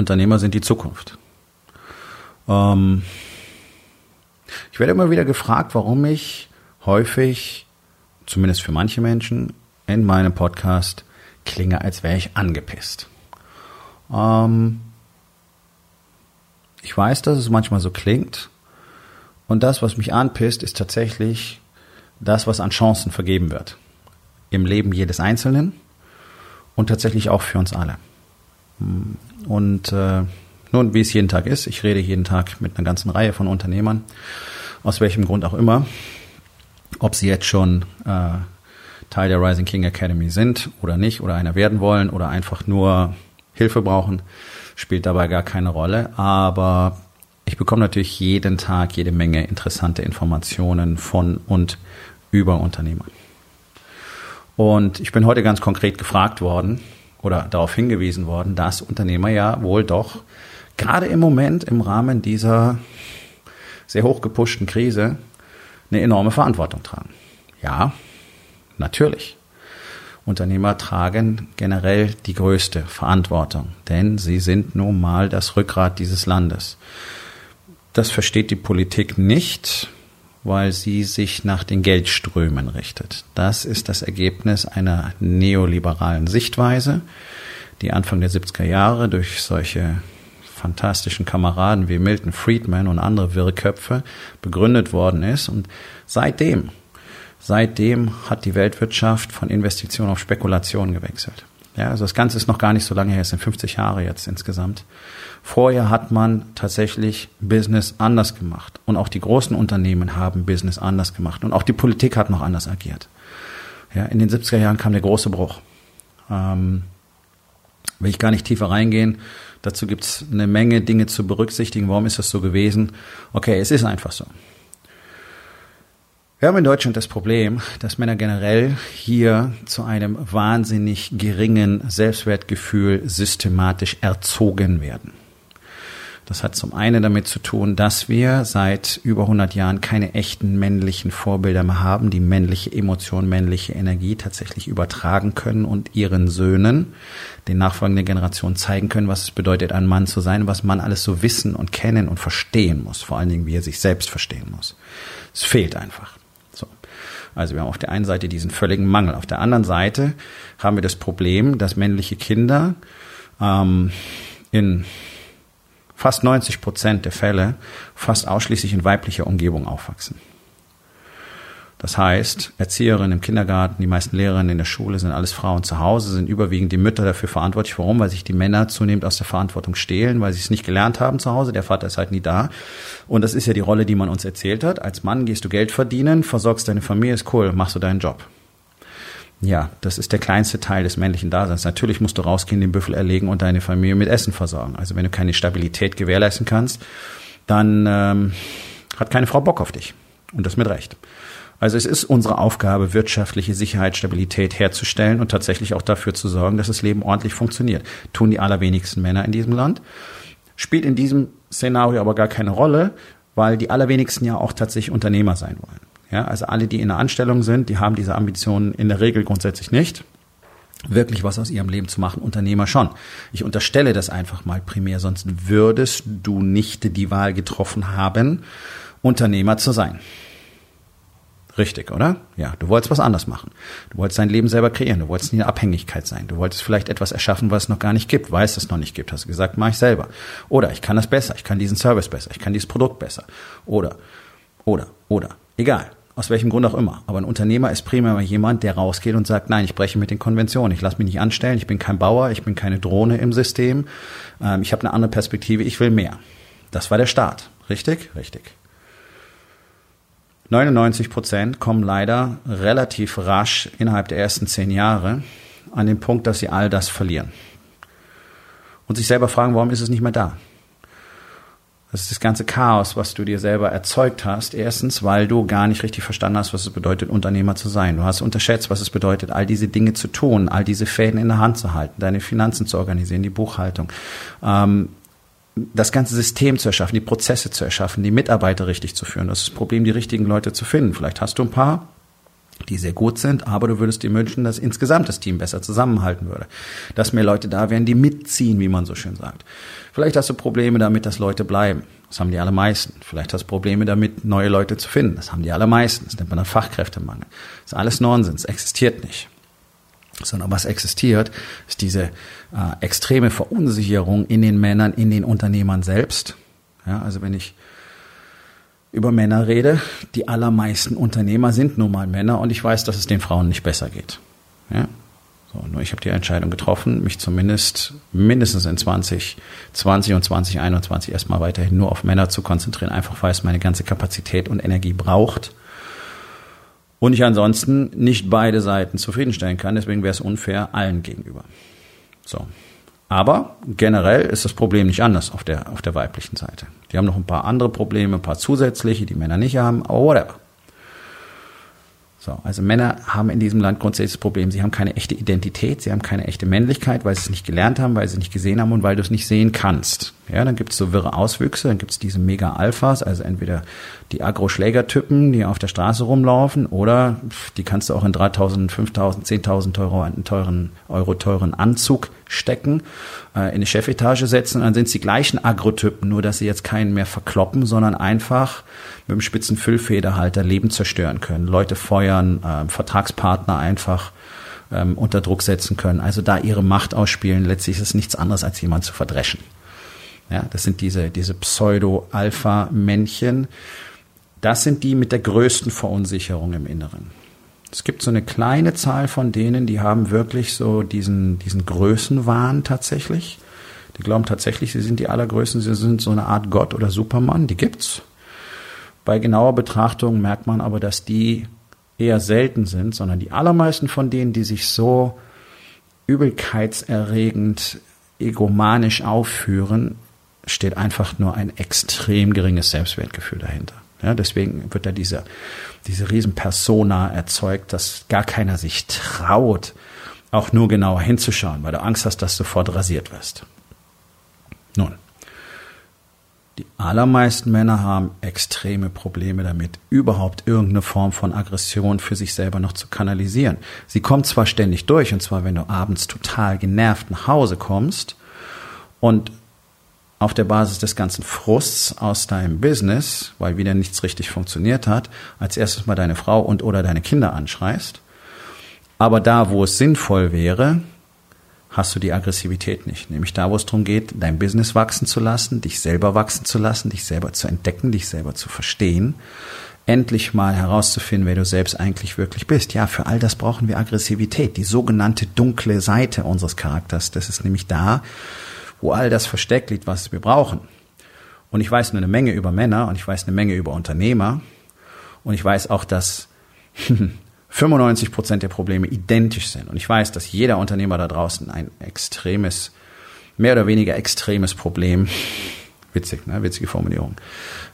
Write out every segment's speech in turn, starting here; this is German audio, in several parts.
Unternehmer sind die Zukunft. Ähm, ich werde immer wieder gefragt, warum ich häufig, zumindest für manche Menschen, in meinem Podcast klinge, als wäre ich angepisst. Ähm, ich weiß, dass es manchmal so klingt. Und das, was mich anpisst, ist tatsächlich das, was an Chancen vergeben wird. Im Leben jedes Einzelnen und tatsächlich auch für uns alle. Und äh, nun, wie es jeden Tag ist, ich rede jeden Tag mit einer ganzen Reihe von Unternehmern, aus welchem Grund auch immer, ob sie jetzt schon äh, Teil der Rising King Academy sind oder nicht, oder einer werden wollen oder einfach nur Hilfe brauchen, spielt dabei gar keine Rolle. Aber ich bekomme natürlich jeden Tag jede Menge interessante Informationen von und über Unternehmer. Und ich bin heute ganz konkret gefragt worden, oder darauf hingewiesen worden, dass Unternehmer ja wohl doch gerade im Moment im Rahmen dieser sehr hoch gepushten Krise eine enorme Verantwortung tragen. Ja, natürlich. Unternehmer tragen generell die größte Verantwortung, denn sie sind nun mal das Rückgrat dieses Landes. Das versteht die Politik nicht, weil sie sich nach den Geldströmen richtet. Das ist das Ergebnis einer neoliberalen Sichtweise, die Anfang der 70er Jahre durch solche fantastischen Kameraden wie Milton Friedman und andere Wirrköpfe begründet worden ist. Und seitdem, seitdem hat die Weltwirtschaft von Investition auf Spekulation gewechselt. Ja, also das Ganze ist noch gar nicht so lange her, es sind 50 Jahre jetzt insgesamt. Vorher hat man tatsächlich Business anders gemacht. Und auch die großen Unternehmen haben Business anders gemacht. Und auch die Politik hat noch anders agiert. Ja, in den 70er Jahren kam der große Bruch. Ähm, will ich gar nicht tiefer reingehen. Dazu gibt es eine Menge Dinge zu berücksichtigen. Warum ist das so gewesen? Okay, es ist einfach so. Wir haben in Deutschland das Problem, dass Männer generell hier zu einem wahnsinnig geringen Selbstwertgefühl systematisch erzogen werden. Das hat zum einen damit zu tun, dass wir seit über 100 Jahren keine echten männlichen Vorbilder mehr haben, die männliche Emotion, männliche Energie tatsächlich übertragen können und ihren Söhnen, den nachfolgenden Generationen zeigen können, was es bedeutet, ein Mann zu sein, was man alles so wissen und kennen und verstehen muss, vor allen Dingen, wie er sich selbst verstehen muss. Es fehlt einfach. Also wir haben auf der einen Seite diesen völligen Mangel. Auf der anderen Seite haben wir das Problem, dass männliche Kinder ähm, in fast 90 Prozent der Fälle fast ausschließlich in weiblicher Umgebung aufwachsen. Das heißt, Erzieherinnen im Kindergarten, die meisten Lehrerinnen in der Schule sind alles Frauen zu Hause, sind überwiegend die Mütter dafür verantwortlich. Warum? Weil sich die Männer zunehmend aus der Verantwortung stehlen, weil sie es nicht gelernt haben zu Hause. Der Vater ist halt nie da. Und das ist ja die Rolle, die man uns erzählt hat. Als Mann gehst du Geld verdienen, versorgst deine Familie, ist cool, machst du deinen Job. Ja, das ist der kleinste Teil des männlichen Daseins. Natürlich musst du rausgehen, den Büffel erlegen und deine Familie mit Essen versorgen. Also wenn du keine Stabilität gewährleisten kannst, dann ähm, hat keine Frau Bock auf dich. Und das mit Recht. Also es ist unsere Aufgabe, wirtschaftliche Sicherheit, Stabilität herzustellen und tatsächlich auch dafür zu sorgen, dass das Leben ordentlich funktioniert. Tun die allerwenigsten Männer in diesem Land. Spielt in diesem Szenario aber gar keine Rolle, weil die allerwenigsten ja auch tatsächlich Unternehmer sein wollen. Ja, also alle, die in der Anstellung sind, die haben diese Ambitionen in der Regel grundsätzlich nicht wirklich was aus ihrem Leben zu machen, Unternehmer schon. Ich unterstelle das einfach mal primär, sonst würdest du nicht die Wahl getroffen haben, Unternehmer zu sein. Richtig, oder? Ja, du wolltest was anders machen. Du wolltest dein Leben selber kreieren. Du wolltest nie eine Abhängigkeit sein. Du wolltest vielleicht etwas erschaffen, was es noch gar nicht gibt, weil es noch nicht gibt. Hast du gesagt, mach ich selber. Oder ich kann das besser. Ich kann diesen Service besser. Ich kann dieses Produkt besser. Oder, oder, oder. Egal. Aus welchem Grund auch immer. Aber ein Unternehmer ist primär jemand, der rausgeht und sagt, nein, ich breche mit den Konventionen. Ich lasse mich nicht anstellen. Ich bin kein Bauer. Ich bin keine Drohne im System. Ähm, ich habe eine andere Perspektive. Ich will mehr. Das war der Start. Richtig? Richtig. 99 Prozent kommen leider relativ rasch innerhalb der ersten zehn Jahre an den Punkt, dass sie all das verlieren. Und sich selber fragen, warum ist es nicht mehr da? Das ist das ganze Chaos, was du dir selber erzeugt hast. Erstens, weil du gar nicht richtig verstanden hast, was es bedeutet, Unternehmer zu sein. Du hast unterschätzt, was es bedeutet, all diese Dinge zu tun, all diese Fäden in der Hand zu halten, deine Finanzen zu organisieren, die Buchhaltung, ähm, das ganze System zu erschaffen, die Prozesse zu erschaffen, die Mitarbeiter richtig zu führen. Das ist das Problem, die richtigen Leute zu finden. Vielleicht hast du ein paar, die sehr gut sind, aber du würdest dir wünschen, dass insgesamt das Team besser zusammenhalten würde. Dass mehr Leute da wären, die mitziehen, wie man so schön sagt. Vielleicht hast du Probleme damit, dass Leute bleiben. Das haben die allermeisten. Vielleicht hast du Probleme damit, neue Leute zu finden. Das haben die allermeisten. Das nennt man dann Fachkräftemangel. Das ist alles Nonsens, existiert nicht sondern was existiert, ist diese äh, extreme Verunsicherung in den Männern, in den Unternehmern selbst. Ja, also wenn ich über Männer rede, die allermeisten Unternehmer sind nun mal Männer und ich weiß, dass es den Frauen nicht besser geht. Ja? So, nur ich habe die Entscheidung getroffen, mich zumindest mindestens in 2020 und 2021 erstmal weiterhin nur auf Männer zu konzentrieren, einfach weil es meine ganze Kapazität und Energie braucht und ich ansonsten nicht beide Seiten zufriedenstellen kann. Deswegen wäre es unfair allen gegenüber. So. Aber generell ist das Problem nicht anders auf der, auf der weiblichen Seite. Die haben noch ein paar andere Probleme, ein paar zusätzliche, die Männer nicht haben, aber whatever. So, also Männer haben in diesem Land grundsätzlich das Problem, sie haben keine echte Identität, sie haben keine echte Männlichkeit, weil sie es nicht gelernt haben, weil sie es nicht gesehen haben und weil du es nicht sehen kannst. Ja, dann gibt es so wirre Auswüchse, dann gibt es diese Mega-Alphas, also entweder die Agro-Schlägertypen, die auf der Straße rumlaufen, oder die kannst du auch in 3.000, 5.000, 10.000 Euro, einen teuren, Euro teuren Anzug stecken, äh, in eine Chefetage setzen, und dann sind es die gleichen Agrotypen, nur dass sie jetzt keinen mehr verkloppen, sondern einfach mit dem spitzen Füllfederhalter Leben zerstören können, Leute feuern, äh, Vertragspartner einfach ähm, unter Druck setzen können, also da ihre Macht ausspielen. Letztlich ist es nichts anderes, als jemand zu verdreschen. Ja, das sind diese, diese Pseudo-Alpha-Männchen. Das sind die mit der größten Verunsicherung im Inneren. Es gibt so eine kleine Zahl von denen, die haben wirklich so diesen, diesen Größenwahn tatsächlich. Die glauben tatsächlich, sie sind die Allergrößten, sie sind so eine Art Gott oder Supermann, die gibt's. Bei genauer Betrachtung merkt man aber, dass die eher selten sind, sondern die allermeisten von denen, die sich so übelkeitserregend, egomanisch aufführen, steht einfach nur ein extrem geringes Selbstwertgefühl dahinter. Ja, deswegen wird da diese, diese Riesenpersona erzeugt, dass gar keiner sich traut, auch nur genauer hinzuschauen, weil du Angst hast, dass du sofort rasiert wirst. Nun, die allermeisten Männer haben extreme Probleme damit, überhaupt irgendeine Form von Aggression für sich selber noch zu kanalisieren. Sie kommt zwar ständig durch, und zwar wenn du abends total genervt nach Hause kommst und auf der Basis des ganzen Frusts aus deinem Business, weil wieder nichts richtig funktioniert hat, als erstes mal deine Frau und oder deine Kinder anschreist. Aber da, wo es sinnvoll wäre, hast du die Aggressivität nicht. Nämlich da, wo es darum geht, dein Business wachsen zu lassen, dich selber wachsen zu lassen, dich selber zu entdecken, dich selber zu verstehen, endlich mal herauszufinden, wer du selbst eigentlich wirklich bist. Ja, für all das brauchen wir Aggressivität, die sogenannte dunkle Seite unseres Charakters. Das ist nämlich da, wo all das versteckt liegt, was wir brauchen. Und ich weiß nur eine Menge über Männer und ich weiß eine Menge über Unternehmer und ich weiß auch, dass 95 Prozent der Probleme identisch sind. Und ich weiß, dass jeder Unternehmer da draußen ein extremes, mehr oder weniger extremes Problem, witzig, ne, witzige Formulierung,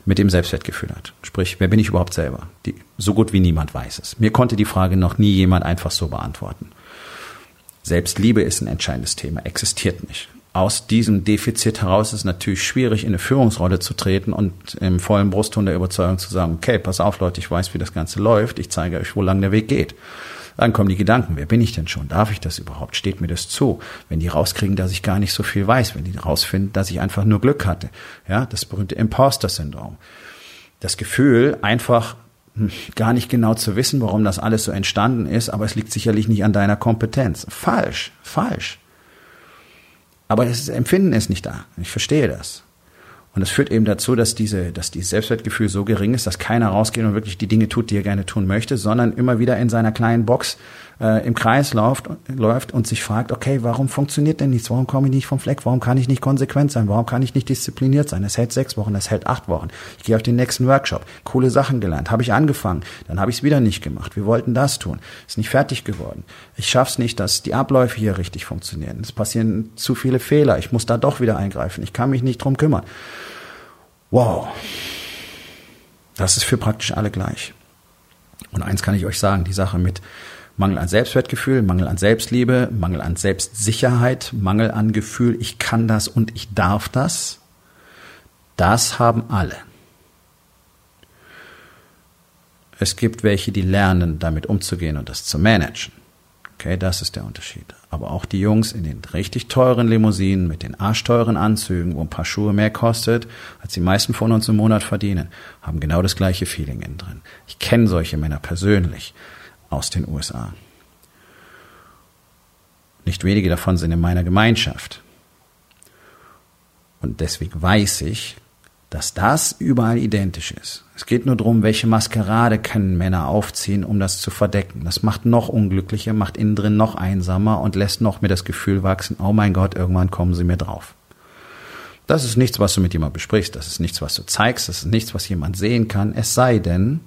mit dem Selbstwertgefühl hat. Sprich, wer bin ich überhaupt selber? Die, so gut wie niemand weiß es. Mir konnte die Frage noch nie jemand einfach so beantworten. Selbstliebe ist ein entscheidendes Thema, existiert nicht aus diesem Defizit heraus ist es natürlich schwierig, in eine Führungsrolle zu treten und im vollen Brustton der Überzeugung zu sagen, okay, pass auf Leute, ich weiß, wie das Ganze läuft, ich zeige euch, wo lang der Weg geht. Dann kommen die Gedanken, wer bin ich denn schon? Darf ich das überhaupt? Steht mir das zu? Wenn die rauskriegen, dass ich gar nicht so viel weiß, wenn die rausfinden, dass ich einfach nur Glück hatte. Ja, das berühmte Imposter-Syndrom. Das Gefühl, einfach hm, gar nicht genau zu wissen, warum das alles so entstanden ist, aber es liegt sicherlich nicht an deiner Kompetenz. Falsch, falsch. Aber das Empfinden ist nicht da. Ich verstehe das. Und das führt eben dazu, dass diese, dass dieses Selbstwertgefühl so gering ist, dass keiner rausgeht und wirklich die Dinge tut, die er gerne tun möchte, sondern immer wieder in seiner kleinen Box äh, im Kreis läuft, läuft und sich fragt, okay, warum funktioniert denn nichts? Warum komme ich nicht vom Fleck? Warum kann ich nicht konsequent sein? Warum kann ich nicht diszipliniert sein? Es hält sechs Wochen, es hält acht Wochen. Ich gehe auf den nächsten Workshop. Coole Sachen gelernt. Habe ich angefangen. Dann habe ich es wieder nicht gemacht. Wir wollten das tun. Ist nicht fertig geworden. Ich schaff's nicht, dass die Abläufe hier richtig funktionieren. Es passieren zu viele Fehler. Ich muss da doch wieder eingreifen. Ich kann mich nicht drum kümmern. Wow. Das ist für praktisch alle gleich. Und eins kann ich euch sagen, die Sache mit Mangel an Selbstwertgefühl, Mangel an Selbstliebe, Mangel an Selbstsicherheit, Mangel an Gefühl, ich kann das und ich darf das, das haben alle. Es gibt welche, die lernen, damit umzugehen und das zu managen. Okay, das ist der Unterschied. Aber auch die Jungs in den richtig teuren Limousinen mit den arschteuren Anzügen, wo ein paar Schuhe mehr kostet, als die meisten von uns im Monat verdienen, haben genau das gleiche Feeling innen drin. Ich kenne solche Männer persönlich aus den USA. Nicht wenige davon sind in meiner Gemeinschaft. Und deswegen weiß ich, dass das überall identisch ist. Es geht nur darum, welche Maskerade können Männer aufziehen, um das zu verdecken. Das macht noch unglücklicher, macht innen drin noch einsamer und lässt noch mir das Gefühl wachsen, oh mein Gott, irgendwann kommen sie mir drauf. Das ist nichts, was du mit jemandem besprichst, das ist nichts, was du zeigst, das ist nichts, was jemand sehen kann, es sei denn,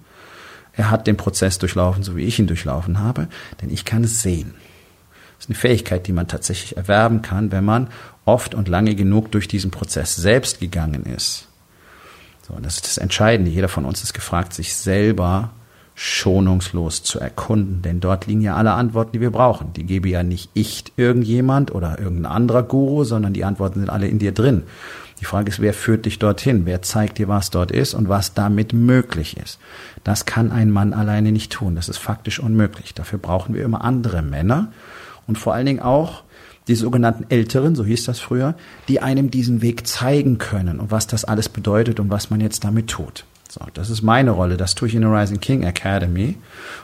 er hat den Prozess durchlaufen, so wie ich ihn durchlaufen habe, denn ich kann es sehen. Das ist eine Fähigkeit, die man tatsächlich erwerben kann, wenn man oft und lange genug durch diesen Prozess selbst gegangen ist. So, und das ist das Entscheidende. Jeder von uns ist gefragt, sich selber schonungslos zu erkunden, denn dort liegen ja alle Antworten, die wir brauchen. Die gebe ja nicht ich irgendjemand oder irgendein anderer Guru, sondern die Antworten sind alle in dir drin. Die Frage ist, wer führt dich dorthin? Wer zeigt dir, was dort ist und was damit möglich ist? Das kann ein Mann alleine nicht tun. Das ist faktisch unmöglich. Dafür brauchen wir immer andere Männer und vor allen Dingen auch die sogenannten Älteren, so hieß das früher, die einem diesen Weg zeigen können und was das alles bedeutet und was man jetzt damit tut. So, das ist meine Rolle. Das tue ich in der Rising King Academy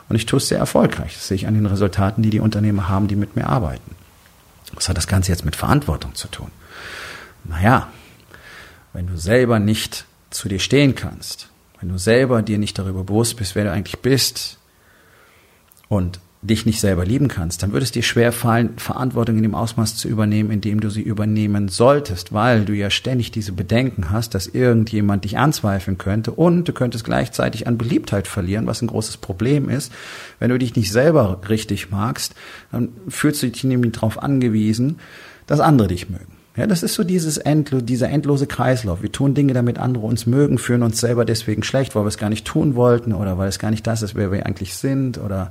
und ich tue es sehr erfolgreich. Das sehe ich an den Resultaten, die die Unternehmer haben, die mit mir arbeiten. Was hat das Ganze jetzt mit Verantwortung zu tun? Naja, wenn du selber nicht zu dir stehen kannst, wenn du selber dir nicht darüber bewusst bist, wer du eigentlich bist und dich nicht selber lieben kannst, dann würde es dir schwer fallen, Verantwortung in dem Ausmaß zu übernehmen, in dem du sie übernehmen solltest, weil du ja ständig diese Bedenken hast, dass irgendjemand dich anzweifeln könnte und du könntest gleichzeitig an Beliebtheit verlieren, was ein großes Problem ist. Wenn du dich nicht selber richtig magst, dann fühlst du dich nämlich darauf angewiesen, dass andere dich mögen. Ja, das ist so dieses endlo dieser endlose Kreislauf. Wir tun Dinge, damit andere uns mögen, fühlen uns selber deswegen schlecht, weil wir es gar nicht tun wollten oder weil es gar nicht das ist, wer wir eigentlich sind oder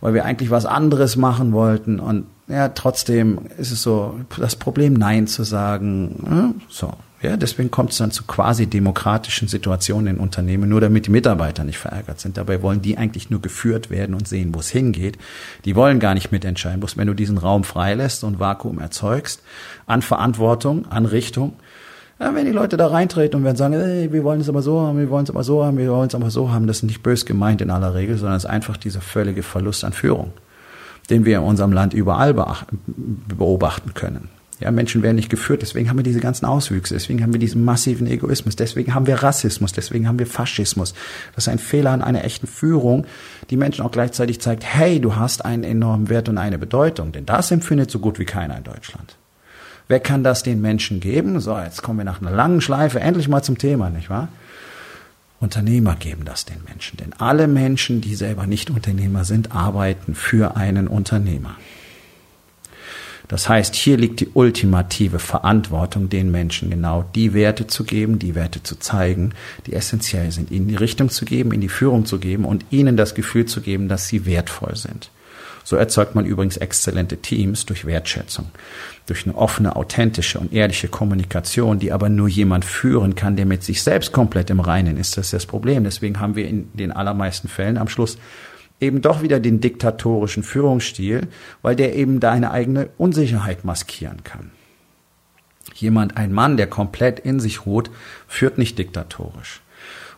weil wir eigentlich was anderes machen wollten. Und ja, trotzdem ist es so, das Problem, Nein zu sagen. Ja, so. Ja, deswegen kommt es dann zu quasi demokratischen Situationen in Unternehmen, nur damit die Mitarbeiter nicht verärgert sind. Dabei wollen die eigentlich nur geführt werden und sehen, wo es hingeht. Die wollen gar nicht mitentscheiden. Bloß wenn du diesen Raum freilässt und Vakuum erzeugst, an Verantwortung, an Richtung, ja, wenn die Leute da reintreten und werden sagen, ey, wir wollen es aber so haben, wir wollen es aber so haben, wir wollen es aber so haben, das ist nicht bös gemeint in aller Regel, sondern es ist einfach dieser völlige Verlust an Führung, den wir in unserem Land überall beobachten können. Ja, Menschen werden nicht geführt, deswegen haben wir diese ganzen Auswüchse, deswegen haben wir diesen massiven Egoismus, deswegen haben wir Rassismus, deswegen haben wir Faschismus. Das ist ein Fehler an einer echten Führung, die Menschen auch gleichzeitig zeigt, hey, du hast einen enormen Wert und eine Bedeutung, denn das empfindet so gut wie keiner in Deutschland. Wer kann das den Menschen geben? So, jetzt kommen wir nach einer langen Schleife endlich mal zum Thema, nicht wahr? Unternehmer geben das den Menschen. Denn alle Menschen, die selber nicht Unternehmer sind, arbeiten für einen Unternehmer. Das heißt, hier liegt die ultimative Verantwortung, den Menschen genau die Werte zu geben, die Werte zu zeigen, die essentiell sind, ihnen die Richtung zu geben, in die Führung zu geben und ihnen das Gefühl zu geben, dass sie wertvoll sind. So erzeugt man übrigens exzellente Teams durch Wertschätzung, durch eine offene, authentische und ehrliche Kommunikation, die aber nur jemand führen kann, der mit sich selbst komplett im Reinen ist. Das ist das Problem. Deswegen haben wir in den allermeisten Fällen am Schluss eben doch wieder den diktatorischen Führungsstil, weil der eben deine eigene Unsicherheit maskieren kann. Jemand, ein Mann, der komplett in sich ruht, führt nicht diktatorisch.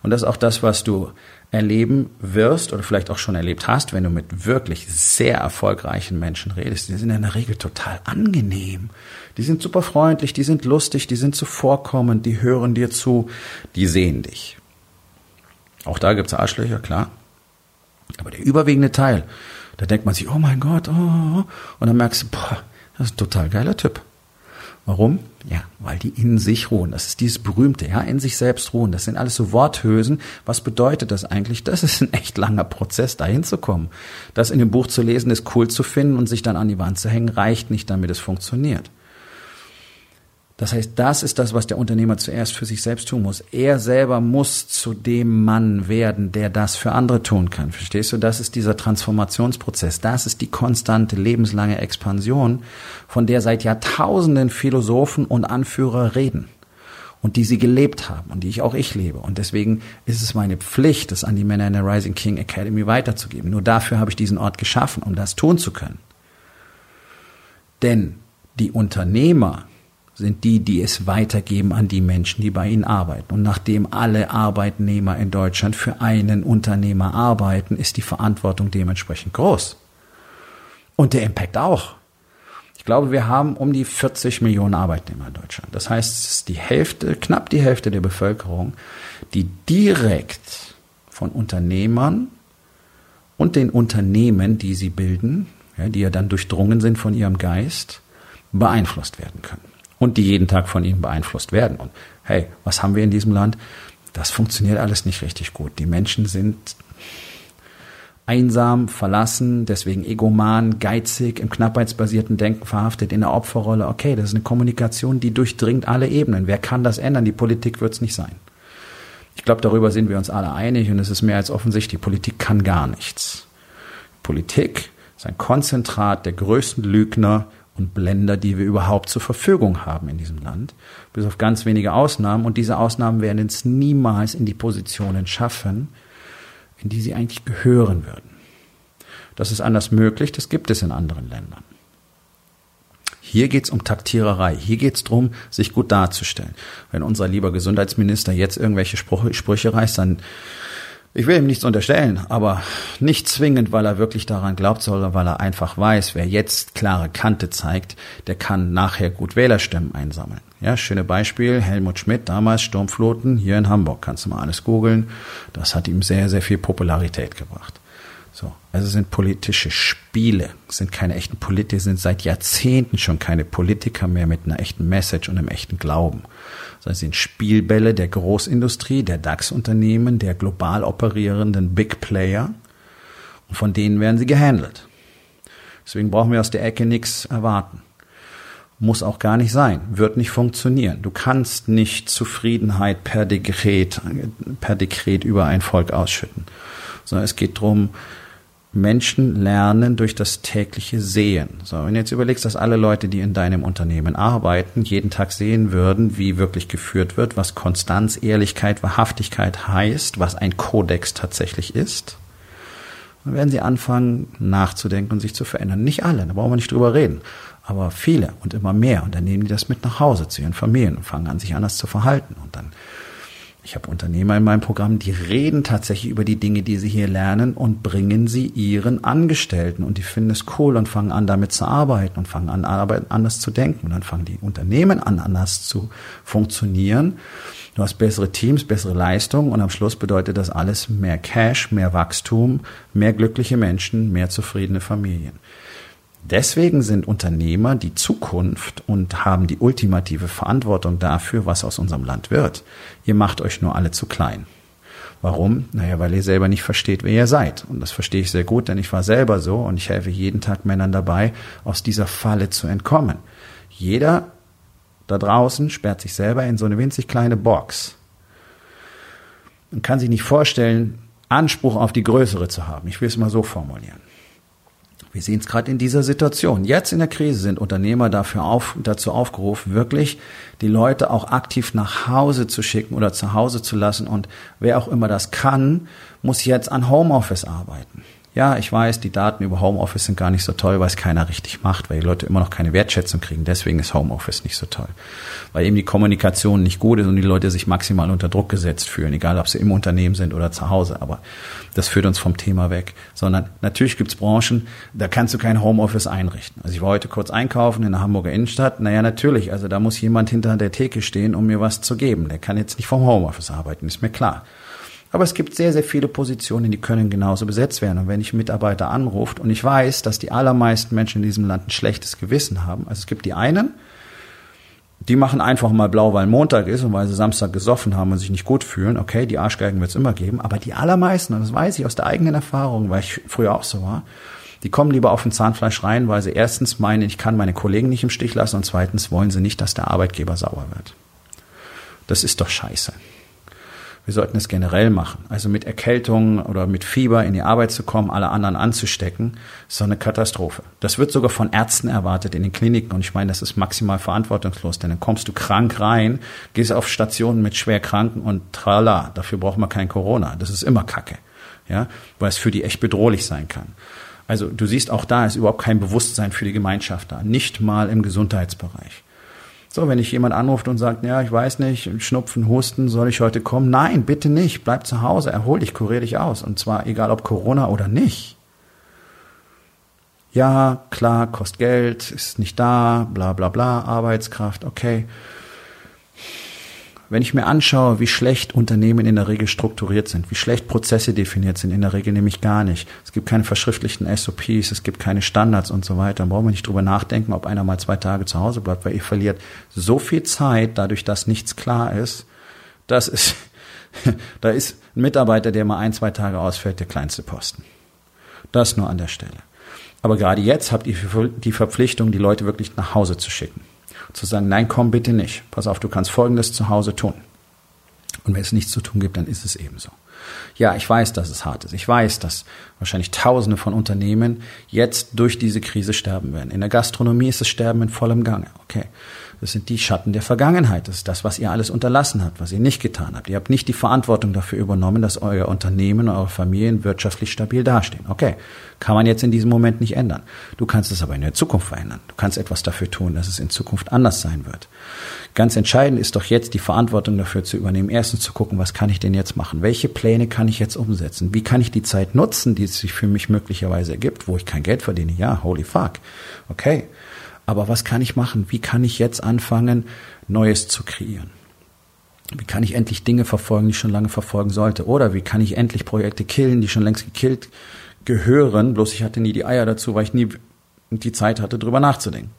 Und das ist auch das, was du erleben wirst oder vielleicht auch schon erlebt hast, wenn du mit wirklich sehr erfolgreichen Menschen redest. Die sind in der Regel total angenehm. Die sind super freundlich, die sind lustig, die sind zuvorkommend, die hören dir zu, die sehen dich. Auch da gibt's Arschlöcher, klar. Aber der überwiegende Teil Da denkt man sich, oh mein Gott, oh, oh, oh. und dann merkst du, boah, das ist ein total geiler Typ. Warum? Ja, weil die in sich ruhen. Das ist dieses berühmte, ja, in sich selbst ruhen. Das sind alles so Worthülsen. Was bedeutet das eigentlich? Das ist ein echt langer Prozess, dahin zu kommen. Das in dem Buch zu lesen, ist cool zu finden und sich dann an die Wand zu hängen, reicht nicht, damit es funktioniert. Das heißt, das ist das, was der Unternehmer zuerst für sich selbst tun muss. Er selber muss zu dem Mann werden, der das für andere tun kann. Verstehst du? Das ist dieser Transformationsprozess. Das ist die konstante lebenslange Expansion, von der seit Jahrtausenden Philosophen und Anführer reden und die sie gelebt haben und die ich auch ich lebe. Und deswegen ist es meine Pflicht, das an die Männer in der Rising King Academy weiterzugeben. Nur dafür habe ich diesen Ort geschaffen, um das tun zu können. Denn die Unternehmer, sind die, die es weitergeben an die Menschen, die bei ihnen arbeiten. Und nachdem alle Arbeitnehmer in Deutschland für einen Unternehmer arbeiten, ist die Verantwortung dementsprechend groß. Und der Impact auch. Ich glaube, wir haben um die 40 Millionen Arbeitnehmer in Deutschland. Das heißt, es ist die Hälfte, knapp die Hälfte der Bevölkerung, die direkt von Unternehmern und den Unternehmen, die sie bilden, ja, die ja dann durchdrungen sind von ihrem Geist, beeinflusst werden können und die jeden Tag von ihnen beeinflusst werden. Und hey, was haben wir in diesem Land? Das funktioniert alles nicht richtig gut. Die Menschen sind einsam, verlassen, deswegen egoman, geizig, im knappheitsbasierten Denken verhaftet, in der Opferrolle. Okay, das ist eine Kommunikation, die durchdringt alle Ebenen. Wer kann das ändern? Die Politik wird es nicht sein. Ich glaube, darüber sind wir uns alle einig und es ist mehr als offensichtlich, die Politik kann gar nichts. Politik ist ein Konzentrat der größten Lügner und Blender, die wir überhaupt zur Verfügung haben in diesem Land, bis auf ganz wenige Ausnahmen. Und diese Ausnahmen werden es niemals in die Positionen schaffen, in die sie eigentlich gehören würden. Das ist anders möglich, das gibt es in anderen Ländern. Hier geht es um Taktiererei. Hier geht es darum, sich gut darzustellen. Wenn unser lieber Gesundheitsminister jetzt irgendwelche Sprüche reißt, dann ich will ihm nichts unterstellen, aber nicht zwingend, weil er wirklich daran glaubt, sondern weil er einfach weiß, wer jetzt klare Kante zeigt, der kann nachher gut Wählerstimmen einsammeln. Ja, schöne Beispiel, Helmut Schmidt, damals Sturmfloten hier in Hamburg, kannst du mal alles googeln. Das hat ihm sehr, sehr viel Popularität gebracht. So, also sind politische Spiele, sind keine echten Politiker, sind seit Jahrzehnten schon keine Politiker mehr mit einer echten Message und einem echten Glauben sondern sind Spielbälle der Großindustrie, der DAX-Unternehmen, der global operierenden Big Player. Und von denen werden sie gehandelt. Deswegen brauchen wir aus der Ecke nichts erwarten. Muss auch gar nicht sein, wird nicht funktionieren. Du kannst nicht Zufriedenheit per Dekret, per Dekret über ein Volk ausschütten, sondern es geht darum, Menschen lernen durch das tägliche Sehen. So, wenn du jetzt überlegst, dass alle Leute, die in deinem Unternehmen arbeiten, jeden Tag sehen würden, wie wirklich geführt wird, was Konstanz, Ehrlichkeit, Wahrhaftigkeit heißt, was ein Kodex tatsächlich ist, dann werden sie anfangen nachzudenken und sich zu verändern. Nicht alle, da brauchen wir nicht drüber reden, aber viele und immer mehr. Und dann nehmen die das mit nach Hause zu ihren Familien und fangen an, sich anders zu verhalten. Und dann ich habe Unternehmer in meinem Programm, die reden tatsächlich über die Dinge, die sie hier lernen und bringen sie ihren Angestellten und die finden es cool und fangen an, damit zu arbeiten und fangen an, anders zu denken und dann fangen die Unternehmen an, anders zu funktionieren. Du hast bessere Teams, bessere Leistungen und am Schluss bedeutet das alles mehr Cash, mehr Wachstum, mehr glückliche Menschen, mehr zufriedene Familien. Deswegen sind Unternehmer die Zukunft und haben die ultimative Verantwortung dafür, was aus unserem Land wird. Ihr macht euch nur alle zu klein. Warum? Naja, weil ihr selber nicht versteht, wer ihr seid. Und das verstehe ich sehr gut, denn ich war selber so und ich helfe jeden Tag Männern dabei, aus dieser Falle zu entkommen. Jeder da draußen sperrt sich selber in so eine winzig kleine Box und kann sich nicht vorstellen, Anspruch auf die größere zu haben. Ich will es mal so formulieren. Wir sehen es gerade in dieser Situation. Jetzt in der Krise sind Unternehmer dafür auf, dazu aufgerufen, wirklich die Leute auch aktiv nach Hause zu schicken oder zu Hause zu lassen. Und wer auch immer das kann, muss jetzt an Homeoffice arbeiten. Ja, ich weiß, die Daten über Homeoffice sind gar nicht so toll, weil es keiner richtig macht, weil die Leute immer noch keine Wertschätzung kriegen. Deswegen ist Homeoffice nicht so toll. Weil eben die Kommunikation nicht gut ist und die Leute sich maximal unter Druck gesetzt fühlen, egal ob sie im Unternehmen sind oder zu Hause. Aber das führt uns vom Thema weg. Sondern natürlich gibt's Branchen, da kannst du kein Homeoffice einrichten. Also ich war heute kurz einkaufen in der Hamburger Innenstadt. Naja, natürlich, also da muss jemand hinter der Theke stehen, um mir was zu geben. Der kann jetzt nicht vom Homeoffice arbeiten, ist mir klar. Aber es gibt sehr, sehr viele Positionen, die können genauso besetzt werden. Und wenn ich Mitarbeiter anruft und ich weiß, dass die allermeisten Menschen in diesem Land ein schlechtes Gewissen haben, also es gibt die einen, die machen einfach mal blau, weil Montag ist und weil sie Samstag gesoffen haben und sich nicht gut fühlen. Okay, die Arschgeigen wird es immer geben. Aber die allermeisten, und das weiß ich aus der eigenen Erfahrung, weil ich früher auch so war, die kommen lieber auf ein Zahnfleisch rein, weil sie erstens meinen, ich kann meine Kollegen nicht im Stich lassen und zweitens wollen sie nicht, dass der Arbeitgeber sauer wird. Das ist doch scheiße. Wir sollten es generell machen. Also mit Erkältung oder mit Fieber in die Arbeit zu kommen, alle anderen anzustecken, ist so eine Katastrophe. Das wird sogar von Ärzten erwartet in den Kliniken. Und ich meine, das ist maximal verantwortungslos, denn dann kommst du krank rein, gehst auf Stationen mit Schwerkranken und trala. Dafür braucht man kein Corona. Das ist immer Kacke. Ja, weil es für die echt bedrohlich sein kann. Also du siehst, auch da ist überhaupt kein Bewusstsein für die Gemeinschaft da. Nicht mal im Gesundheitsbereich. So, wenn ich jemand anruft und sagt, ja, ich weiß nicht, Schnupfen, Husten, soll ich heute kommen? Nein, bitte nicht. Bleib zu Hause, erhol dich, kurier dich aus. Und zwar egal ob Corona oder nicht. Ja, klar, kostet Geld, ist nicht da, bla bla bla, Arbeitskraft, okay. Wenn ich mir anschaue, wie schlecht Unternehmen in der Regel strukturiert sind, wie schlecht Prozesse definiert sind, in der Regel nämlich gar nicht. Es gibt keine verschriftlichten SOPs, es gibt keine Standards und so weiter. Dann brauchen wir nicht drüber nachdenken, ob einer mal zwei Tage zu Hause bleibt, weil ihr verliert so viel Zeit, dadurch, dass nichts klar ist. Das ist, da ist ein Mitarbeiter, der mal ein, zwei Tage ausfällt, der kleinste Posten. Das nur an der Stelle. Aber gerade jetzt habt ihr die Verpflichtung, die Leute wirklich nach Hause zu schicken zu sagen, nein, komm bitte nicht. Pass auf, du kannst Folgendes zu Hause tun. Und wenn es nichts zu tun gibt, dann ist es ebenso. Ja, ich weiß, dass es hart ist. Ich weiß, dass wahrscheinlich Tausende von Unternehmen jetzt durch diese Krise sterben werden. In der Gastronomie ist das Sterben in vollem Gange. Okay. Das sind die Schatten der Vergangenheit. Das ist das, was ihr alles unterlassen habt, was ihr nicht getan habt. Ihr habt nicht die Verantwortung dafür übernommen, dass euer Unternehmen, eure Familien wirtschaftlich stabil dastehen. Okay, kann man jetzt in diesem Moment nicht ändern. Du kannst es aber in der Zukunft verändern. Du kannst etwas dafür tun, dass es in Zukunft anders sein wird. Ganz entscheidend ist doch jetzt die Verantwortung dafür zu übernehmen. Erstens zu gucken, was kann ich denn jetzt machen? Welche Pläne kann ich jetzt umsetzen? Wie kann ich die Zeit nutzen, die es sich für mich möglicherweise ergibt, wo ich kein Geld verdiene? Ja, holy fuck. Okay. Aber was kann ich machen? Wie kann ich jetzt anfangen, Neues zu kreieren? Wie kann ich endlich Dinge verfolgen, die ich schon lange verfolgen sollte? Oder wie kann ich endlich Projekte killen, die schon längst gekillt gehören? Bloß ich hatte nie die Eier dazu, weil ich nie die Zeit hatte, drüber nachzudenken.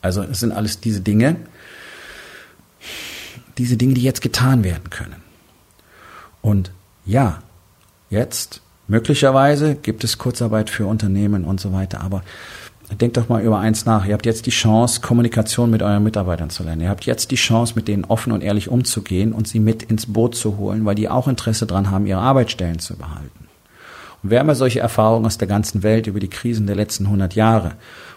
Also es sind alles diese Dinge, diese Dinge, die jetzt getan werden können. Und ja, jetzt möglicherweise gibt es Kurzarbeit für Unternehmen und so weiter, aber denkt doch mal über eins nach. Ihr habt jetzt die Chance, Kommunikation mit euren Mitarbeitern zu lernen. Ihr habt jetzt die Chance, mit denen offen und ehrlich umzugehen und sie mit ins Boot zu holen, weil die auch Interesse daran haben, ihre Arbeitsstellen zu behalten. Und wir haben ja solche Erfahrungen aus der ganzen Welt über die Krisen der letzten 100 Jahre.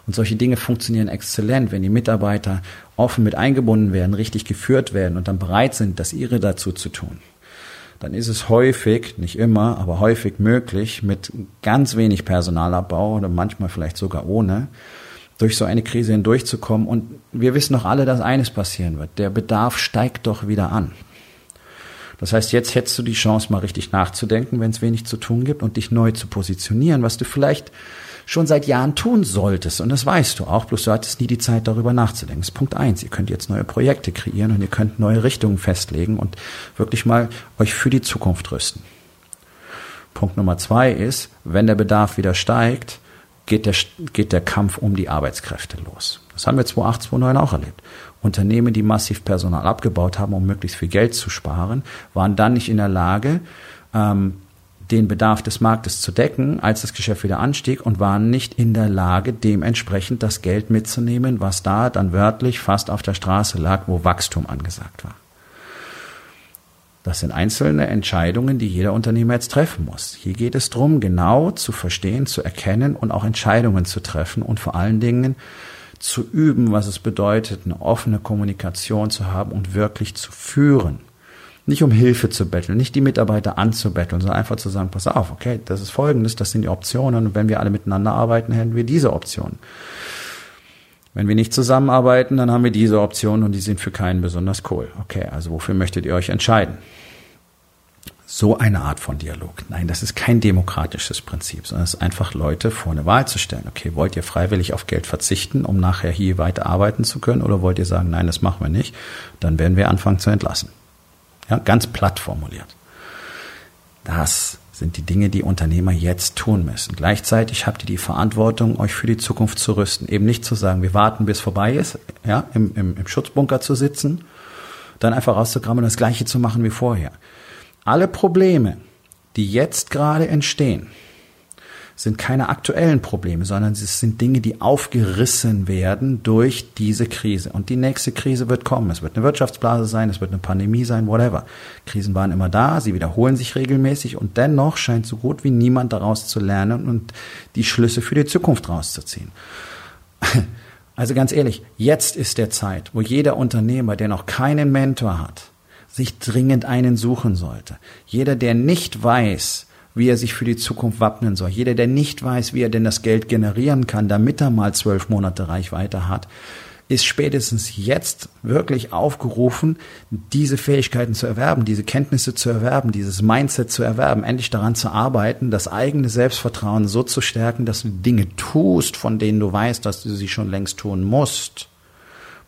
Und solche Dinge funktionieren exzellent, wenn die Mitarbeiter offen mit eingebunden werden, richtig geführt werden und dann bereit sind, das ihre dazu zu tun dann ist es häufig, nicht immer, aber häufig möglich, mit ganz wenig Personalabbau oder manchmal vielleicht sogar ohne, durch so eine Krise hindurchzukommen. Und wir wissen doch alle, dass eines passieren wird. Der Bedarf steigt doch wieder an. Das heißt, jetzt hättest du die Chance, mal richtig nachzudenken, wenn es wenig zu tun gibt und dich neu zu positionieren, was du vielleicht schon seit Jahren tun solltest. Und das weißt du auch, bloß du hattest nie die Zeit, darüber nachzudenken. Das ist Punkt eins. Ihr könnt jetzt neue Projekte kreieren und ihr könnt neue Richtungen festlegen und wirklich mal euch für die Zukunft rüsten. Punkt Nummer zwei ist, wenn der Bedarf wieder steigt, geht der, geht der Kampf um die Arbeitskräfte los. Das haben wir 2008, 2009 auch erlebt. Unternehmen, die massiv Personal abgebaut haben, um möglichst viel Geld zu sparen, waren dann nicht in der Lage, ähm, den Bedarf des Marktes zu decken, als das Geschäft wieder anstieg und waren nicht in der Lage, dementsprechend das Geld mitzunehmen, was da dann wörtlich fast auf der Straße lag, wo Wachstum angesagt war. Das sind einzelne Entscheidungen, die jeder Unternehmer jetzt treffen muss. Hier geht es darum, genau zu verstehen, zu erkennen und auch Entscheidungen zu treffen und vor allen Dingen zu üben, was es bedeutet, eine offene Kommunikation zu haben und wirklich zu führen. Nicht um Hilfe zu betteln, nicht die Mitarbeiter anzubetteln, sondern einfach zu sagen, pass auf, okay, das ist folgendes, das sind die Optionen und wenn wir alle miteinander arbeiten, hätten wir diese Optionen. Wenn wir nicht zusammenarbeiten, dann haben wir diese Optionen und die sind für keinen besonders cool. Okay, also wofür möchtet ihr euch entscheiden? So eine Art von Dialog. Nein, das ist kein demokratisches Prinzip, sondern es ist einfach Leute vor eine Wahl zu stellen. Okay, wollt ihr freiwillig auf Geld verzichten, um nachher hier weiter arbeiten zu können oder wollt ihr sagen, nein, das machen wir nicht? Dann werden wir anfangen zu entlassen. Ja, ganz platt formuliert. Das sind die Dinge, die Unternehmer jetzt tun müssen. Gleichzeitig habt ihr die Verantwortung, euch für die Zukunft zu rüsten. Eben nicht zu sagen, wir warten, bis vorbei ist, ja, im, im, im Schutzbunker zu sitzen, dann einfach rauszukramen und das Gleiche zu machen wie vorher. Alle Probleme, die jetzt gerade entstehen, sind keine aktuellen Probleme, sondern es sind Dinge, die aufgerissen werden durch diese Krise. Und die nächste Krise wird kommen. Es wird eine Wirtschaftsblase sein, es wird eine Pandemie sein, whatever. Krisen waren immer da, sie wiederholen sich regelmäßig und dennoch scheint so gut wie niemand daraus zu lernen und die Schlüsse für die Zukunft rauszuziehen. Also ganz ehrlich, jetzt ist der Zeit, wo jeder Unternehmer, der noch keinen Mentor hat, sich dringend einen suchen sollte. Jeder, der nicht weiß, wie er sich für die Zukunft wappnen soll. Jeder, der nicht weiß, wie er denn das Geld generieren kann, damit er mal zwölf Monate Reichweite hat, ist spätestens jetzt wirklich aufgerufen, diese Fähigkeiten zu erwerben, diese Kenntnisse zu erwerben, dieses Mindset zu erwerben, endlich daran zu arbeiten, das eigene Selbstvertrauen so zu stärken, dass du Dinge tust, von denen du weißt, dass du sie schon längst tun musst.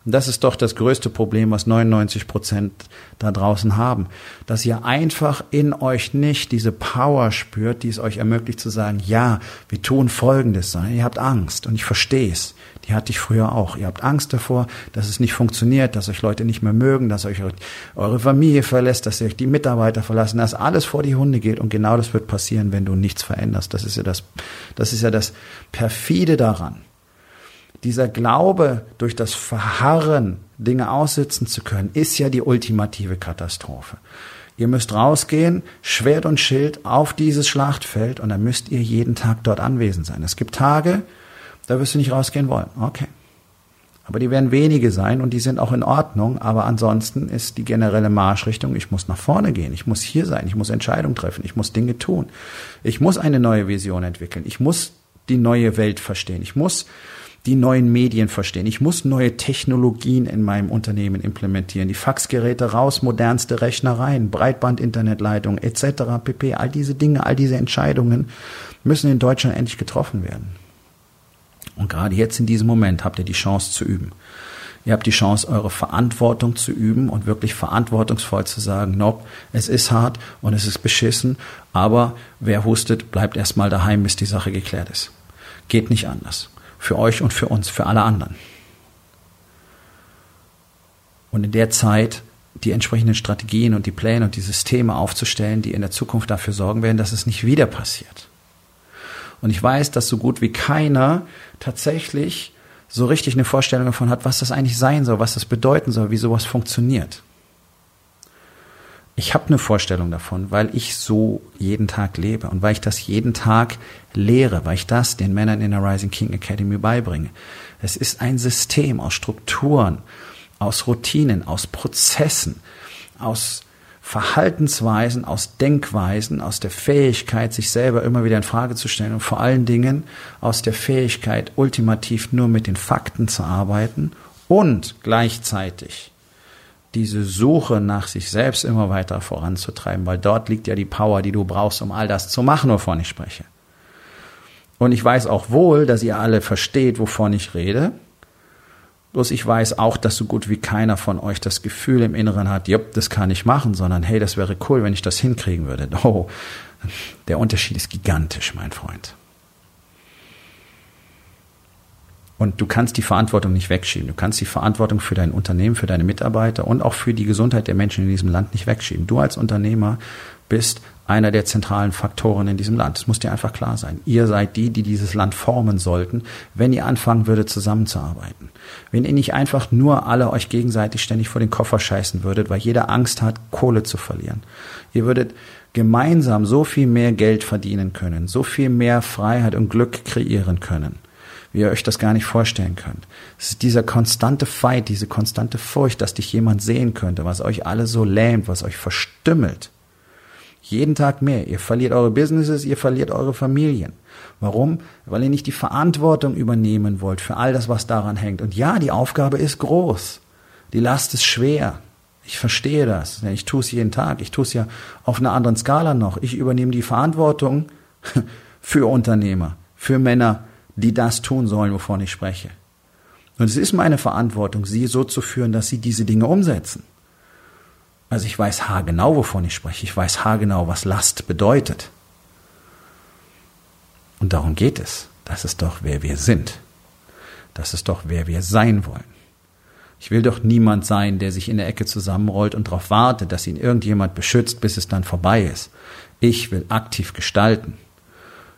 Und das ist doch das größte Problem, was 99 Prozent da draußen haben. Dass ihr einfach in euch nicht diese Power spürt, die es euch ermöglicht zu sagen, ja, wir tun Folgendes, ihr habt Angst. Und ich verstehe es. Die hatte ich früher auch. Ihr habt Angst davor, dass es nicht funktioniert, dass euch Leute nicht mehr mögen, dass euch eure Familie verlässt, dass euch die Mitarbeiter verlassen, dass alles vor die Hunde geht. Und genau das wird passieren, wenn du nichts veränderst. Das ist ja das, das ist ja das perfide daran dieser Glaube, durch das Verharren Dinge aussitzen zu können, ist ja die ultimative Katastrophe. Ihr müsst rausgehen, Schwert und Schild auf dieses Schlachtfeld und dann müsst ihr jeden Tag dort anwesend sein. Es gibt Tage, da wirst du nicht rausgehen wollen. Okay. Aber die werden wenige sein und die sind auch in Ordnung. Aber ansonsten ist die generelle Marschrichtung, ich muss nach vorne gehen, ich muss hier sein, ich muss Entscheidungen treffen, ich muss Dinge tun. Ich muss eine neue Vision entwickeln, ich muss die neue Welt verstehen, ich muss die neuen Medien verstehen. Ich muss neue Technologien in meinem Unternehmen implementieren. Die Faxgeräte raus, modernste Rechnereien, Breitband-Internetleitung etc. pp. All diese Dinge, all diese Entscheidungen müssen in Deutschland endlich getroffen werden. Und gerade jetzt in diesem Moment habt ihr die Chance zu üben. Ihr habt die Chance, eure Verantwortung zu üben und wirklich verantwortungsvoll zu sagen, nope, es ist hart und es ist beschissen, aber wer hustet, bleibt erstmal daheim, bis die Sache geklärt ist. Geht nicht anders. Für euch und für uns, für alle anderen. Und in der Zeit die entsprechenden Strategien und die Pläne und die Systeme aufzustellen, die in der Zukunft dafür sorgen werden, dass es nicht wieder passiert. Und ich weiß, dass so gut wie keiner tatsächlich so richtig eine Vorstellung davon hat, was das eigentlich sein soll, was das bedeuten soll, wie sowas funktioniert. Ich habe eine Vorstellung davon, weil ich so jeden Tag lebe und weil ich das jeden Tag lehre, weil ich das den Männern in der Rising King Academy beibringe. Es ist ein System aus Strukturen, aus Routinen, aus Prozessen, aus Verhaltensweisen, aus Denkweisen, aus der Fähigkeit, sich selber immer wieder in Frage zu stellen und vor allen Dingen aus der Fähigkeit, ultimativ nur mit den Fakten zu arbeiten und gleichzeitig diese Suche nach sich selbst immer weiter voranzutreiben, weil dort liegt ja die Power, die du brauchst, um all das zu machen, wovon ich spreche. Und ich weiß auch wohl, dass ihr alle versteht, wovon ich rede. Bloß ich weiß auch, dass so gut wie keiner von euch das Gefühl im Inneren hat, jupp, das kann ich machen, sondern hey, das wäre cool, wenn ich das hinkriegen würde. Oh, der Unterschied ist gigantisch, mein Freund. Und du kannst die Verantwortung nicht wegschieben. Du kannst die Verantwortung für dein Unternehmen, für deine Mitarbeiter und auch für die Gesundheit der Menschen in diesem Land nicht wegschieben. Du als Unternehmer bist einer der zentralen Faktoren in diesem Land. Das muss dir einfach klar sein. Ihr seid die, die dieses Land formen sollten, wenn ihr anfangen würdet, zusammenzuarbeiten. Wenn ihr nicht einfach nur alle euch gegenseitig ständig vor den Koffer scheißen würdet, weil jeder Angst hat, Kohle zu verlieren. Ihr würdet gemeinsam so viel mehr Geld verdienen können, so viel mehr Freiheit und Glück kreieren können wie ihr euch das gar nicht vorstellen könnt. Es ist dieser konstante Fight, diese konstante Furcht, dass dich jemand sehen könnte, was euch alle so lähmt, was euch verstümmelt. Jeden Tag mehr. Ihr verliert eure Businesses, ihr verliert eure Familien. Warum? Weil ihr nicht die Verantwortung übernehmen wollt für all das, was daran hängt. Und ja, die Aufgabe ist groß. Die Last ist schwer. Ich verstehe das. Ich tue es jeden Tag. Ich tue es ja auf einer anderen Skala noch. Ich übernehme die Verantwortung für Unternehmer, für Männer, die das tun sollen, wovon ich spreche. Und es ist meine Verantwortung, sie so zu führen, dass sie diese Dinge umsetzen. Also ich weiß haargenau, wovon ich spreche. Ich weiß haargenau, was Last bedeutet. Und darum geht es. Das ist doch, wer wir sind. Das ist doch, wer wir sein wollen. Ich will doch niemand sein, der sich in der Ecke zusammenrollt und darauf wartet, dass ihn irgendjemand beschützt, bis es dann vorbei ist. Ich will aktiv gestalten.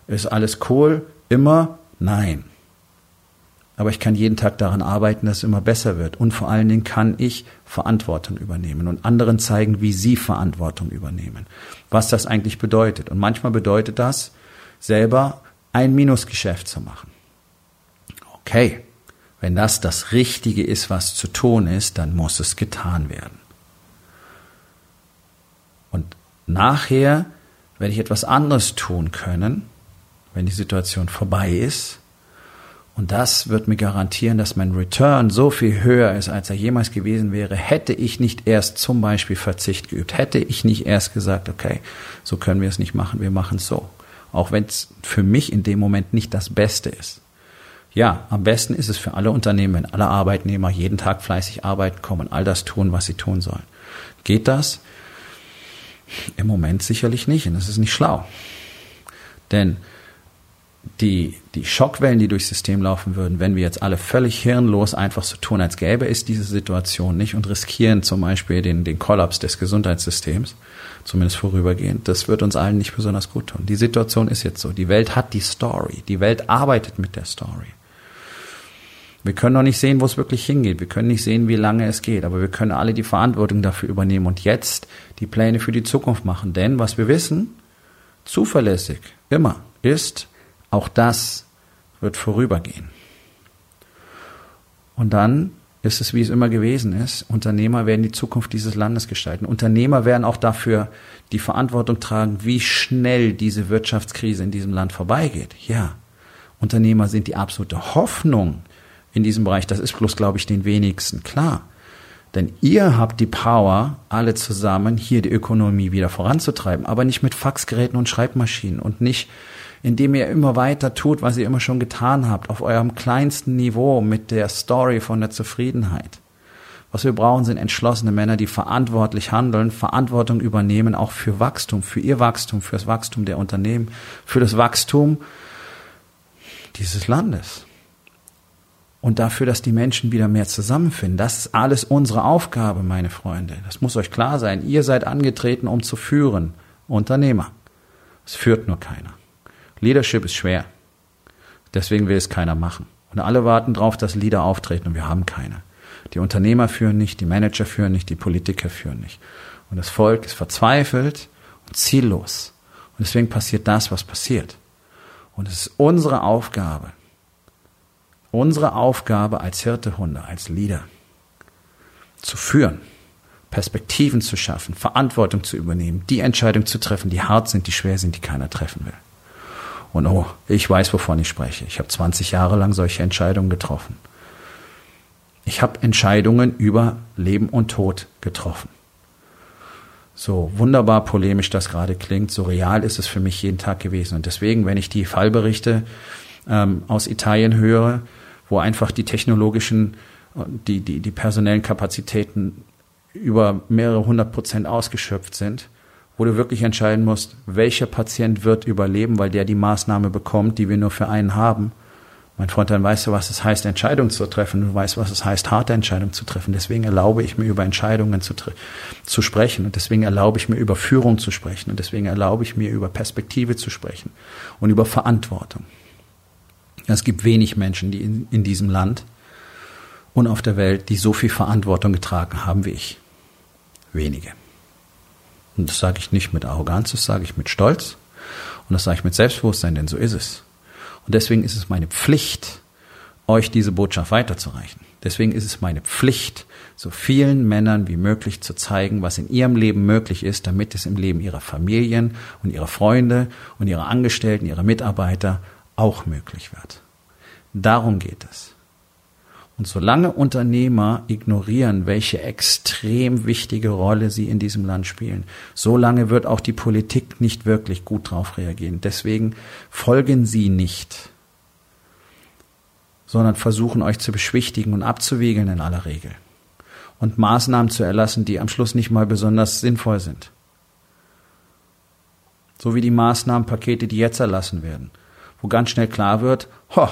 Ist alles cool? Immer? Nein. Aber ich kann jeden Tag daran arbeiten, dass es immer besser wird. Und vor allen Dingen kann ich Verantwortung übernehmen und anderen zeigen, wie sie Verantwortung übernehmen. Was das eigentlich bedeutet. Und manchmal bedeutet das, selber ein Minusgeschäft zu machen. Okay. Wenn das das Richtige ist, was zu tun ist, dann muss es getan werden. Und nachher werde ich etwas anderes tun können, wenn die Situation vorbei ist. Und das wird mir garantieren, dass mein Return so viel höher ist, als er jemals gewesen wäre, hätte ich nicht erst zum Beispiel Verzicht geübt, hätte ich nicht erst gesagt, okay, so können wir es nicht machen, wir machen es so. Auch wenn es für mich in dem Moment nicht das Beste ist. Ja, am besten ist es für alle Unternehmen, wenn alle Arbeitnehmer jeden Tag fleißig arbeiten kommen und all das tun, was sie tun sollen. Geht das? Im Moment sicherlich nicht und das ist nicht schlau. Denn die, die Schockwellen, die durchs System laufen würden, wenn wir jetzt alle völlig hirnlos einfach so tun, als gäbe es diese Situation nicht und riskieren zum Beispiel den, den Kollaps des Gesundheitssystems, zumindest vorübergehend, das wird uns allen nicht besonders gut tun. Die Situation ist jetzt so. Die Welt hat die Story. Die Welt arbeitet mit der Story. Wir können noch nicht sehen, wo es wirklich hingeht. Wir können nicht sehen, wie lange es geht. Aber wir können alle die Verantwortung dafür übernehmen und jetzt die Pläne für die Zukunft machen. Denn was wir wissen, zuverlässig, immer, ist, auch das wird vorübergehen. Und dann ist es, wie es immer gewesen ist. Unternehmer werden die Zukunft dieses Landes gestalten. Unternehmer werden auch dafür die Verantwortung tragen, wie schnell diese Wirtschaftskrise in diesem Land vorbeigeht. Ja, Unternehmer sind die absolute Hoffnung in diesem Bereich. Das ist bloß, glaube ich, den wenigsten klar. Denn ihr habt die Power, alle zusammen hier die Ökonomie wieder voranzutreiben, aber nicht mit Faxgeräten und Schreibmaschinen und nicht, indem ihr immer weiter tut, was ihr immer schon getan habt, auf eurem kleinsten Niveau mit der Story von der Zufriedenheit. Was wir brauchen, sind entschlossene Männer, die verantwortlich handeln, Verantwortung übernehmen, auch für Wachstum, für ihr Wachstum, für das Wachstum der Unternehmen, für das Wachstum dieses Landes und dafür, dass die Menschen wieder mehr zusammenfinden. Das ist alles unsere Aufgabe, meine Freunde. Das muss euch klar sein. Ihr seid angetreten, um zu führen. Unternehmer. Es führt nur keiner. Leadership ist schwer. Deswegen will es keiner machen. Und alle warten darauf, dass Leader auftreten und wir haben keine. Die Unternehmer führen nicht, die Manager führen nicht, die Politiker führen nicht. Und das Volk ist verzweifelt und ziellos. Und deswegen passiert das, was passiert. Und es ist unsere Aufgabe, unsere Aufgabe als Hirtehunde, als Leader, zu führen, Perspektiven zu schaffen, Verantwortung zu übernehmen, die Entscheidungen zu treffen, die hart sind, die schwer sind, die keiner treffen will. Und oh, ich weiß, wovon ich spreche. Ich habe 20 Jahre lang solche Entscheidungen getroffen. Ich habe Entscheidungen über Leben und Tod getroffen. So wunderbar polemisch das gerade klingt, so real ist es für mich jeden Tag gewesen. Und deswegen, wenn ich die Fallberichte ähm, aus Italien höre, wo einfach die technologischen, die, die, die personellen Kapazitäten über mehrere hundert Prozent ausgeschöpft sind, wo du wirklich entscheiden musst, welcher Patient wird überleben, weil der die Maßnahme bekommt, die wir nur für einen haben. Mein Freund, dann weißt du, was es heißt, Entscheidungen zu treffen. Du weißt, was es heißt, harte Entscheidungen zu treffen. Deswegen erlaube ich mir, über Entscheidungen zu, zu sprechen. Und deswegen erlaube ich mir, über Führung zu sprechen. Und deswegen erlaube ich mir, über Perspektive zu sprechen. Und über Verantwortung. Es gibt wenig Menschen, die in, in diesem Land und auf der Welt, die so viel Verantwortung getragen haben wie ich. Wenige. Und das sage ich nicht mit Arroganz, das sage ich mit Stolz und das sage ich mit Selbstbewusstsein, denn so ist es. Und deswegen ist es meine Pflicht, euch diese Botschaft weiterzureichen. Deswegen ist es meine Pflicht, so vielen Männern wie möglich zu zeigen, was in ihrem Leben möglich ist, damit es im Leben ihrer Familien und ihrer Freunde und ihrer Angestellten, ihrer Mitarbeiter auch möglich wird. Darum geht es. Und solange Unternehmer ignorieren, welche extrem wichtige Rolle sie in diesem Land spielen, solange wird auch die Politik nicht wirklich gut darauf reagieren. Deswegen folgen sie nicht, sondern versuchen euch zu beschwichtigen und abzuwiegeln in aller Regel. und Maßnahmen zu erlassen, die am Schluss nicht mal besonders sinnvoll sind. So wie die Maßnahmenpakete, die jetzt erlassen werden, wo ganz schnell klar wird, ho,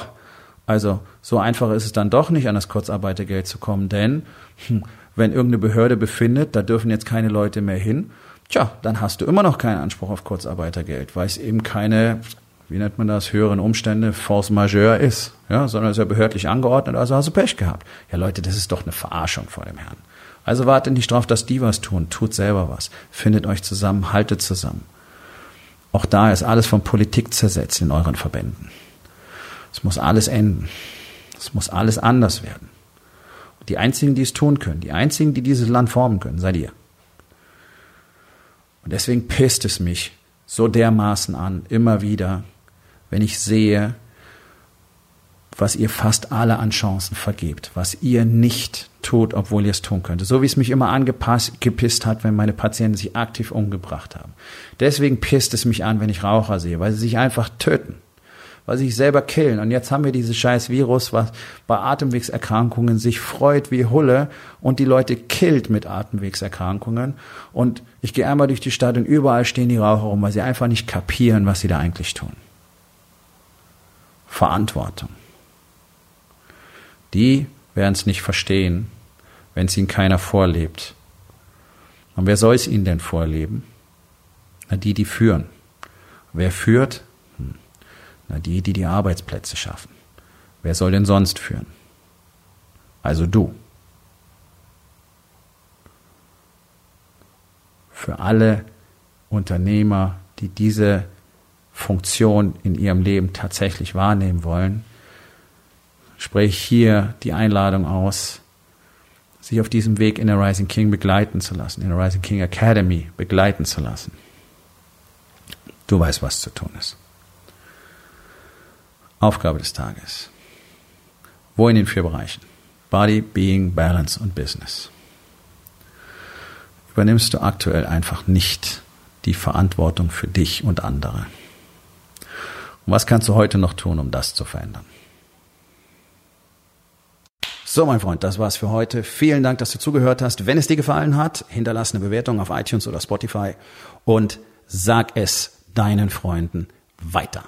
also so einfach ist es dann doch nicht, an das Kurzarbeitergeld zu kommen, denn hm, wenn irgendeine Behörde befindet, da dürfen jetzt keine Leute mehr hin, tja, dann hast du immer noch keinen Anspruch auf Kurzarbeitergeld, weil es eben keine, wie nennt man das, höheren Umstände, Force Majeure ist, ja, sondern es ist ja behördlich angeordnet, also hast du Pech gehabt. Ja, Leute, das ist doch eine Verarschung vor dem Herrn. Also wartet nicht drauf, dass die was tun, tut selber was, findet euch zusammen, haltet zusammen. Auch da ist alles von Politik zersetzt in euren Verbänden. Es muss alles enden. Es muss alles anders werden. Und die einzigen, die es tun können, die einzigen, die dieses Land formen können, seid ihr. Und deswegen pisst es mich so dermaßen an, immer wieder, wenn ich sehe, was ihr fast alle an Chancen vergebt, was ihr nicht tut, obwohl ihr es tun könntet. So wie es mich immer angepisst hat, wenn meine Patienten sich aktiv umgebracht haben. Deswegen pisst es mich an, wenn ich Raucher sehe, weil sie sich einfach töten, weil sie sich selber killen. Und jetzt haben wir dieses scheiß Virus, was bei Atemwegserkrankungen sich freut wie Hulle und die Leute killt mit Atemwegserkrankungen. Und ich gehe einmal durch die Stadt und überall stehen die Raucher rum, weil sie einfach nicht kapieren, was sie da eigentlich tun. Verantwortung. Die werden es nicht verstehen, wenn es ihnen keiner vorlebt. Und wer soll es ihnen denn vorleben? Na, die, die führen. Wer führt? Na, die, die die Arbeitsplätze schaffen. Wer soll denn sonst führen? Also du. Für alle Unternehmer, die diese Funktion in ihrem Leben tatsächlich wahrnehmen wollen, spreche hier die Einladung aus, sich auf diesem Weg in der Rising King begleiten zu lassen, in der Rising King Academy begleiten zu lassen. Du weißt, was zu tun ist. Aufgabe des Tages. Wo in den vier Bereichen? Body, Being, Balance und Business. Übernimmst du aktuell einfach nicht die Verantwortung für dich und andere. Und was kannst du heute noch tun, um das zu verändern? So, mein Freund, das war's für heute. Vielen Dank, dass du zugehört hast. Wenn es dir gefallen hat, hinterlass eine Bewertung auf iTunes oder Spotify und sag es deinen Freunden weiter.